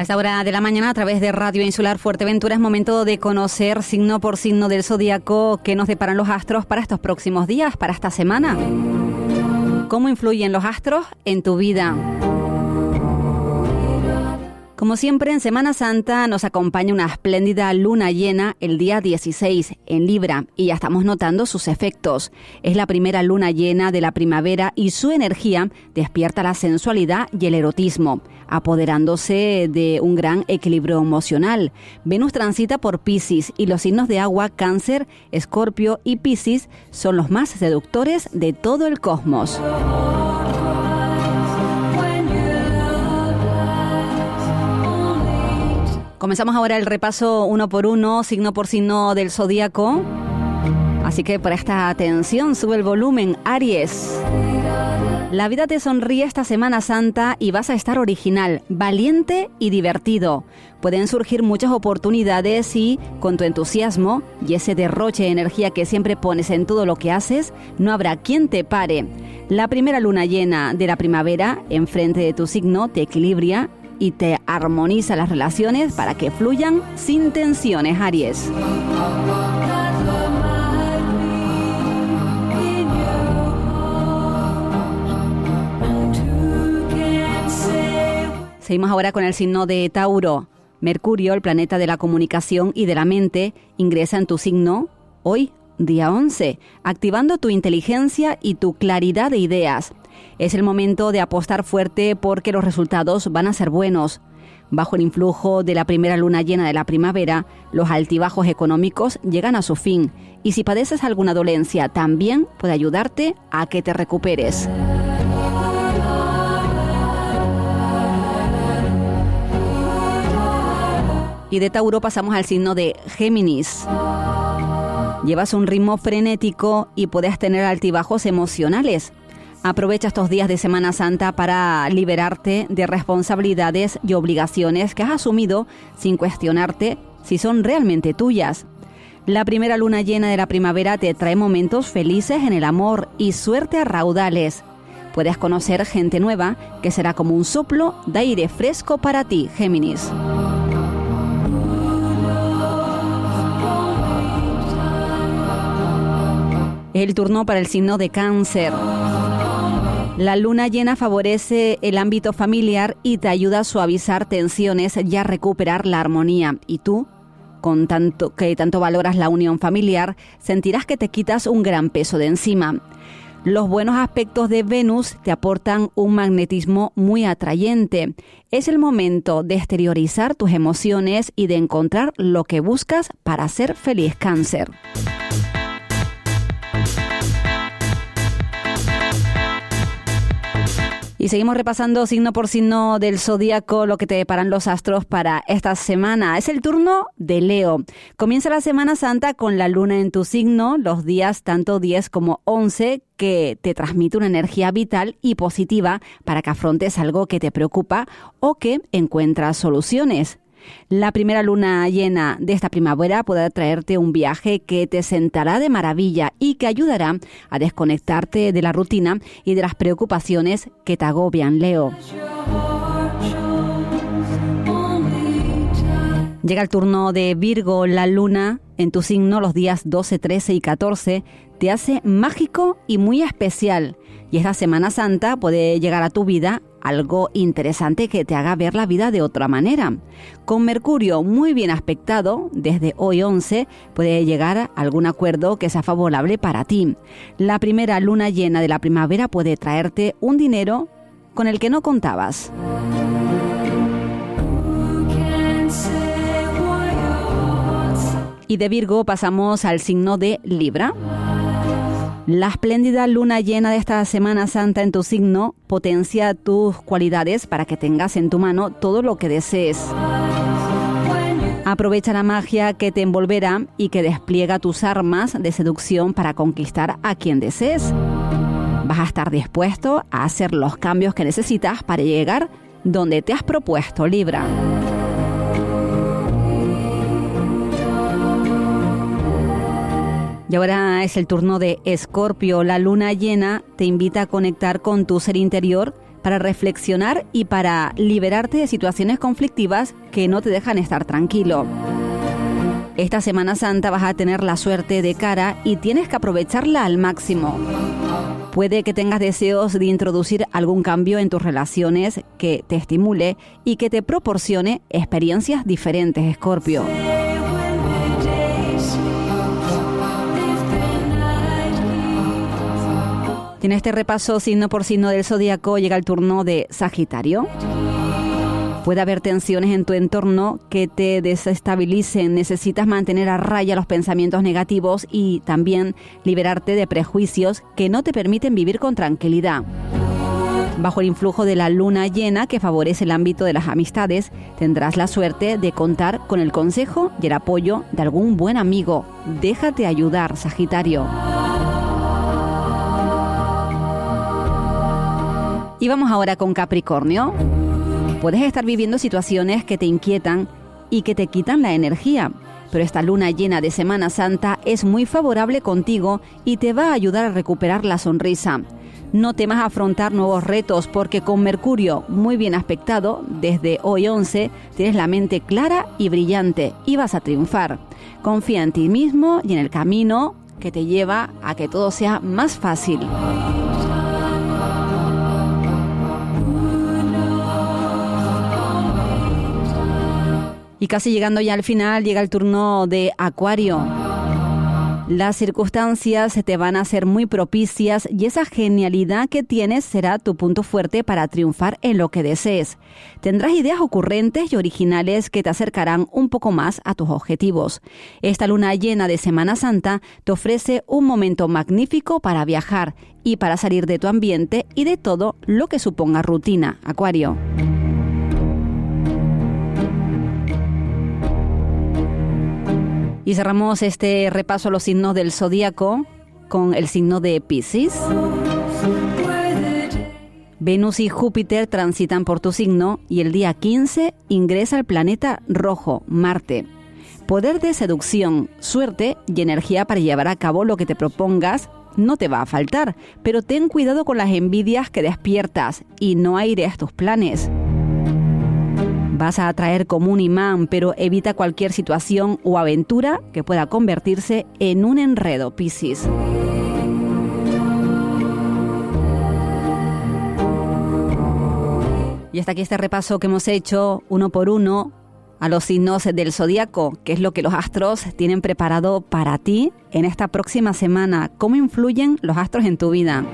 esta hora de la mañana, a través de Radio Insular Fuerteventura, es momento de conocer signo por signo del zodíaco que nos deparan los astros para estos próximos días, para esta semana. ¿Cómo influyen los astros en tu vida? Como siempre, en Semana Santa nos acompaña una espléndida luna llena el día 16 en Libra y ya estamos notando sus efectos. Es la primera luna llena de la primavera y su energía despierta la sensualidad y el erotismo, apoderándose de un gran equilibrio emocional. Venus transita por Pisces y los signos de agua, Cáncer, Escorpio y Pisces son los más seductores de todo el cosmos. Comenzamos ahora el repaso uno por uno, signo por signo del zodíaco. Así que presta atención, sube el volumen, Aries. La vida te sonríe esta Semana Santa y vas a estar original, valiente y divertido. Pueden surgir muchas oportunidades y, con tu entusiasmo y ese derroche de energía que siempre pones en todo lo que haces, no habrá quien te pare. La primera luna llena de la primavera, enfrente de tu signo, te equilibra y te armoniza las relaciones para que fluyan sin tensiones, Aries. Seguimos ahora con el signo de Tauro. Mercurio, el planeta de la comunicación y de la mente, ingresa en tu signo hoy, día 11, activando tu inteligencia y tu claridad de ideas. Es el momento de apostar fuerte porque los resultados van a ser buenos. Bajo el influjo de la primera luna llena de la primavera, los altibajos económicos llegan a su fin y si padeces alguna dolencia también puede ayudarte a que te recuperes. Y de Tauro pasamos al signo de Géminis. Llevas un ritmo frenético y puedes tener altibajos emocionales. Aprovecha estos días de Semana Santa para liberarte de responsabilidades y obligaciones que has asumido sin cuestionarte si son realmente tuyas. La primera luna llena de la primavera te trae momentos felices en el amor y suerte a raudales. Puedes conocer gente nueva que será como un soplo de aire fresco para ti, Géminis. el turno para el signo de cáncer. La luna llena favorece el ámbito familiar y te ayuda a suavizar tensiones y a recuperar la armonía. Y tú, con tanto que tanto valoras la unión familiar, sentirás que te quitas un gran peso de encima. Los buenos aspectos de Venus te aportan un magnetismo muy atrayente. Es el momento de exteriorizar tus emociones y de encontrar lo que buscas para ser feliz cáncer. Y seguimos repasando signo por signo del zodíaco lo que te deparan los astros para esta semana. Es el turno de Leo. Comienza la Semana Santa con la luna en tu signo, los días tanto 10 como 11 que te transmite una energía vital y positiva para que afrontes algo que te preocupa o que encuentras soluciones. La primera luna llena de esta primavera podrá traerte un viaje que te sentará de maravilla y que ayudará a desconectarte de la rutina y de las preocupaciones que te agobian, Leo. Llega el turno de Virgo, la luna en tu signo los días 12, 13 y 14 te hace mágico y muy especial. Y esta Semana Santa puede llegar a tu vida algo interesante que te haga ver la vida de otra manera. Con Mercurio muy bien aspectado, desde hoy 11 puede llegar algún acuerdo que sea favorable para ti. La primera luna llena de la primavera puede traerte un dinero con el que no contabas. Y de Virgo pasamos al signo de Libra. La espléndida luna llena de esta Semana Santa en tu signo potencia tus cualidades para que tengas en tu mano todo lo que desees. Aprovecha la magia que te envolverá y que despliega tus armas de seducción para conquistar a quien desees. Vas a estar dispuesto a hacer los cambios que necesitas para llegar donde te has propuesto, Libra. Y ahora es el turno de Escorpio. La luna llena te invita a conectar con tu ser interior para reflexionar y para liberarte de situaciones conflictivas que no te dejan estar tranquilo. Esta Semana Santa vas a tener la suerte de cara y tienes que aprovecharla al máximo. Puede que tengas deseos de introducir algún cambio en tus relaciones que te estimule y que te proporcione experiencias diferentes, Escorpio. En este repaso signo por signo del zodiaco llega el turno de Sagitario. Puede haber tensiones en tu entorno que te desestabilicen. Necesitas mantener a raya los pensamientos negativos y también liberarte de prejuicios que no te permiten vivir con tranquilidad. Bajo el influjo de la luna llena que favorece el ámbito de las amistades, tendrás la suerte de contar con el consejo y el apoyo de algún buen amigo. Déjate ayudar, Sagitario. Y vamos ahora con Capricornio. Puedes estar viviendo situaciones que te inquietan y que te quitan la energía, pero esta luna llena de Semana Santa es muy favorable contigo y te va a ayudar a recuperar la sonrisa. No temas afrontar nuevos retos porque con Mercurio muy bien aspectado, desde hoy 11, tienes la mente clara y brillante y vas a triunfar. Confía en ti mismo y en el camino que te lleva a que todo sea más fácil. Y casi llegando ya al final, llega el turno de Acuario. Las circunstancias te van a ser muy propicias y esa genialidad que tienes será tu punto fuerte para triunfar en lo que desees. Tendrás ideas ocurrentes y originales que te acercarán un poco más a tus objetivos. Esta luna llena de Semana Santa te ofrece un momento magnífico para viajar y para salir de tu ambiente y de todo lo que suponga rutina. Acuario. Y cerramos este repaso a los signos del zodíaco con el signo de Pisces. Venus y Júpiter transitan por tu signo y el día 15 ingresa el planeta rojo, Marte. Poder de seducción, suerte y energía para llevar a cabo lo que te propongas no te va a faltar, pero ten cuidado con las envidias que despiertas y no aires tus planes. Vas a atraer como un imán, pero evita cualquier situación o aventura que pueda convertirse en un enredo, Piscis. Y hasta aquí este repaso que hemos hecho uno por uno a los signos del zodiaco, que es lo que los astros tienen preparado para ti en esta próxima semana. ¿Cómo influyen los astros en tu vida?